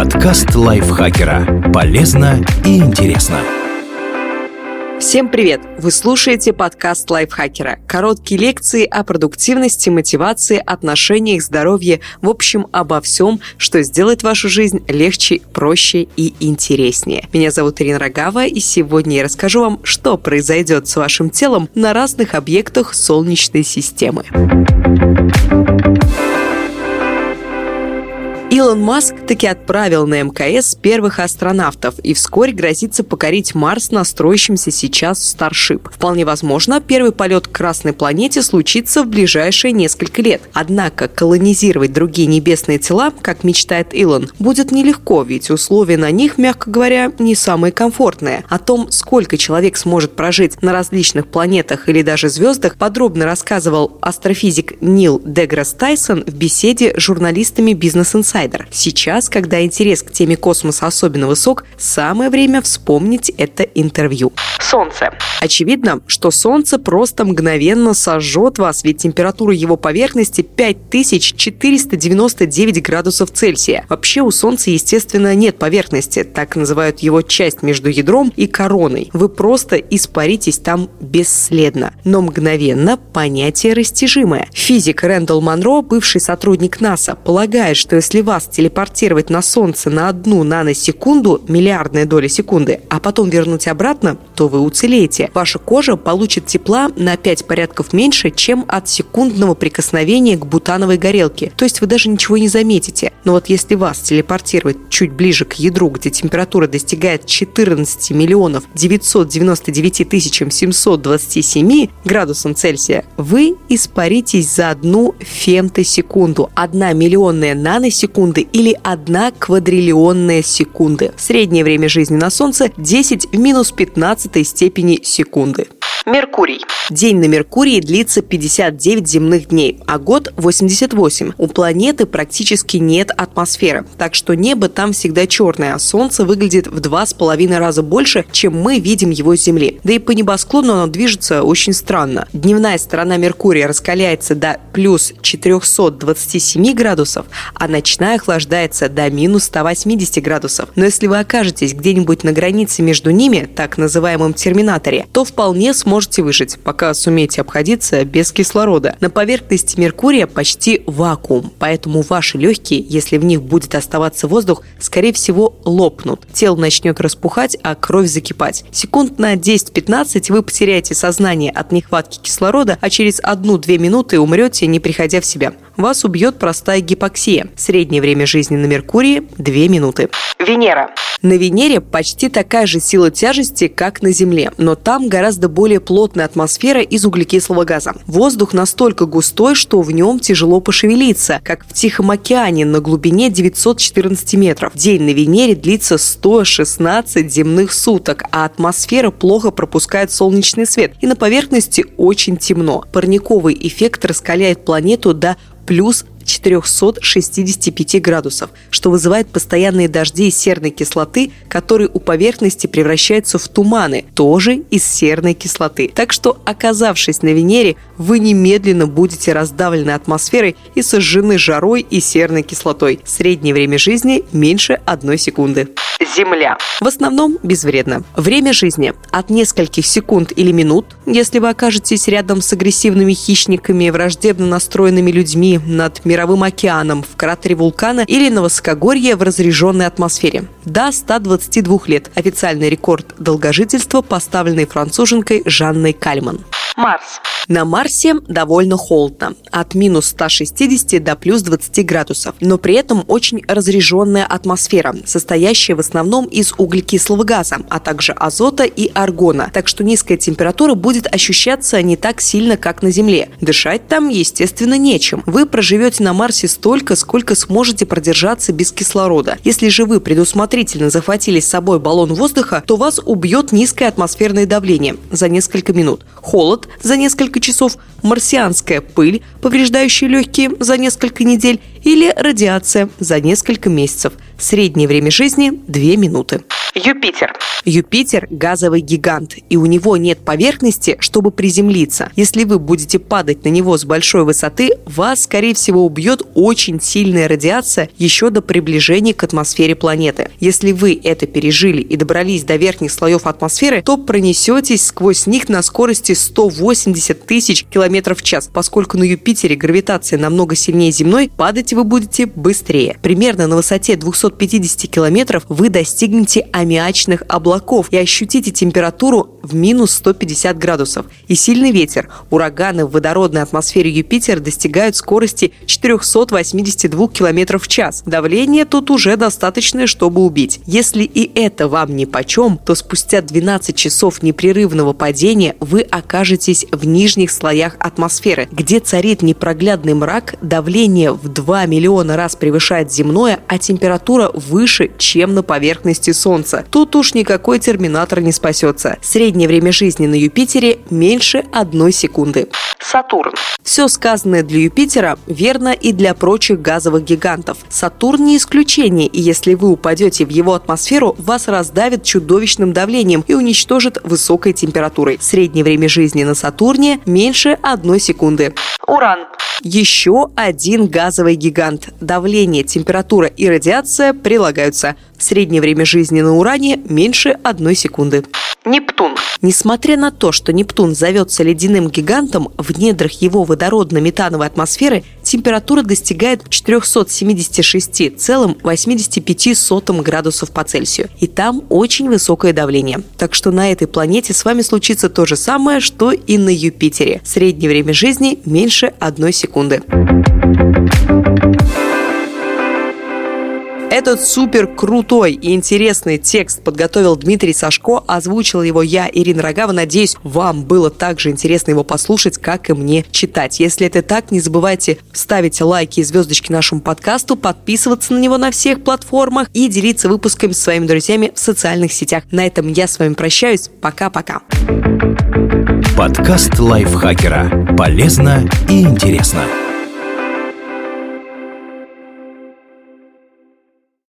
Подкаст лайфхакера. Полезно и интересно. Всем привет! Вы слушаете подкаст лайфхакера. Короткие лекции о продуктивности, мотивации, отношениях, здоровье, в общем, обо всем, что сделает вашу жизнь легче, проще и интереснее. Меня зовут Ирина Рогава, и сегодня я расскажу вам, что произойдет с вашим телом на разных объектах Солнечной системы. Илон Маск таки отправил на МКС первых астронавтов и вскоре грозится покорить Марс на строящемся сейчас Старшип. Вполне возможно, первый полет к Красной планете случится в ближайшие несколько лет. Однако колонизировать другие небесные тела, как мечтает Илон, будет нелегко, ведь условия на них, мягко говоря, не самые комфортные. О том, сколько человек сможет прожить на различных планетах или даже звездах, подробно рассказывал астрофизик Нил Деграсс Тайсон в беседе с журналистами Business Insider инсайдер. Сейчас, когда интерес к теме космоса особенно высок, самое время вспомнить это интервью. Солнце. Очевидно, что Солнце просто мгновенно сожжет вас, ведь температура его поверхности 5499 градусов Цельсия. Вообще у Солнца, естественно, нет поверхности, так называют его часть между ядром и короной. Вы просто испаритесь там бесследно. Но мгновенно понятие растяжимое. Физик Рэндалл Монро, бывший сотрудник НАСА, полагает, что если вас телепортировать на Солнце на одну наносекунду, миллиардная доля секунды, а потом вернуть обратно, то вы уцелеете. Ваша кожа получит тепла на 5 порядков меньше, чем от секундного прикосновения к бутановой горелке. То есть вы даже ничего не заметите. Но вот если вас телепортировать чуть ближе к ядру, где температура достигает 14 миллионов 999 тысяч 727 градусам Цельсия, вы испаритесь за одну фемтосекунду. Одна миллионная наносекунда секунды или 1 квадриллионная секунды. Среднее время жизни на Солнце 10 в минус 15 степени секунды. Меркурий. День на Меркурии длится 59 земных дней, а год 88. У планеты практически нет атмосферы, так что небо там всегда черное, а Солнце выглядит в два с половиной раза больше, чем мы видим его с Земли. Да и по небосклону оно движется очень странно. Дневная сторона Меркурия раскаляется до плюс 427 градусов, а ночная охлаждается до минус 180 градусов. Но если вы окажетесь где-нибудь на границе между ними, так называемом терминаторе, то вполне сможете сможете выжить, пока сумеете обходиться без кислорода. На поверхности Меркурия почти вакуум, поэтому ваши легкие, если в них будет оставаться воздух, скорее всего лопнут. Тело начнет распухать, а кровь закипать. Секунд на 10-15 вы потеряете сознание от нехватки кислорода, а через 1-2 минуты умрете, не приходя в себя. Вас убьет простая гипоксия. Среднее время жизни на Меркурии – 2 минуты. Венера. На Венере почти такая же сила тяжести, как на Земле, но там гораздо более плотная атмосфера из углекислого газа. Воздух настолько густой, что в нем тяжело пошевелиться, как в Тихом океане на глубине 914 метров. День на Венере длится 116 земных суток, а атмосфера плохо пропускает солнечный свет, и на поверхности очень темно. Парниковый эффект раскаляет планету до плюс 465 градусов, что вызывает постоянные дожди из серной кислоты, которые у поверхности превращаются в туманы, тоже из серной кислоты. Так что, оказавшись на Венере, вы немедленно будете раздавлены атмосферой и сожжены жарой и серной кислотой. Среднее время жизни меньше одной секунды. Земля. В основном безвредно. Время жизни от нескольких секунд или минут, если вы окажетесь рядом с агрессивными хищниками, враждебно настроенными людьми над мировым океаном, в кратере вулкана или на высокогорье в разреженной атмосфере. До 122 лет. Официальный рекорд долгожительства, поставленный француженкой Жанной Кальман. Марс. На Марсе довольно холодно, от минус 160 до плюс 20 градусов, но при этом очень разреженная атмосфера, состоящая в основном из углекислого газа, а также азота и аргона, так что низкая температура будет ощущаться не так сильно, как на Земле. Дышать там, естественно, нечем. Вы проживете на Марсе столько, сколько сможете продержаться без кислорода. Если же вы предусмотрительно захватили с собой баллон воздуха, то вас убьет низкое атмосферное давление за несколько минут, холод за несколько часов, марсианская пыль, повреждающая легкие за несколько недель, или радиация за несколько месяцев. Среднее время жизни – 2 минуты. Юпитер. Юпитер – газовый гигант, и у него нет поверхности, чтобы приземлиться. Если вы будете падать на него с большой высоты, вас, скорее всего, убьет очень сильная радиация еще до приближения к атмосфере планеты. Если вы это пережили и добрались до верхних слоев атмосферы, то пронесетесь сквозь них на скорости 180 тысяч километров в час. Поскольку на Юпитере гравитация намного сильнее земной, падать вы будете быстрее. Примерно на высоте 250 километров вы достигнете аммиачных облаков и ощутите температуру в минус 150 градусов. И сильный ветер. Ураганы в водородной атмосфере Юпитера достигают скорости 482 км в час. Давление тут уже достаточное, чтобы убить. Если и это вам ни почем, то спустя 12 часов непрерывного падения вы окажетесь в нижних слоях атмосферы, где царит непроглядный мрак, давление в 2 миллиона раз превышает земное, а температура выше, чем на поверхности Солнца. Тут уж никакой терминатор не спасется. Среднее время жизни на Юпитере меньше одной секунды. Сатурн. Все сказанное для Юпитера верно и для прочих газовых гигантов. Сатурн не исключение, и если вы упадете в его атмосферу, вас раздавит чудовищным давлением и уничтожит высокой температурой. Среднее время жизни на Сатурне меньше одной секунды. Уран. Еще один газовый гигант. Давление, температура и радиация прилагаются. Среднее время жизни на Уране меньше одной секунды. Нептун. Несмотря на то, что Нептун зовется ледяным гигантом, в недрах его водородно-метановой атмосферы температура достигает 476,85 градусов по Цельсию. И там очень высокое давление. Так что на этой планете с вами случится то же самое, что и на Юпитере. Среднее время жизни меньше одной секунды. Этот супер крутой и интересный текст подготовил Дмитрий Сашко, озвучил его я, Ирина Рогава. Надеюсь, вам было так же интересно его послушать, как и мне читать. Если это так, не забывайте ставить лайки и звездочки нашему подкасту, подписываться на него на всех платформах и делиться выпусками с своими друзьями в социальных сетях. На этом я с вами прощаюсь. Пока-пока. Подкаст лайфхакера. Полезно и интересно.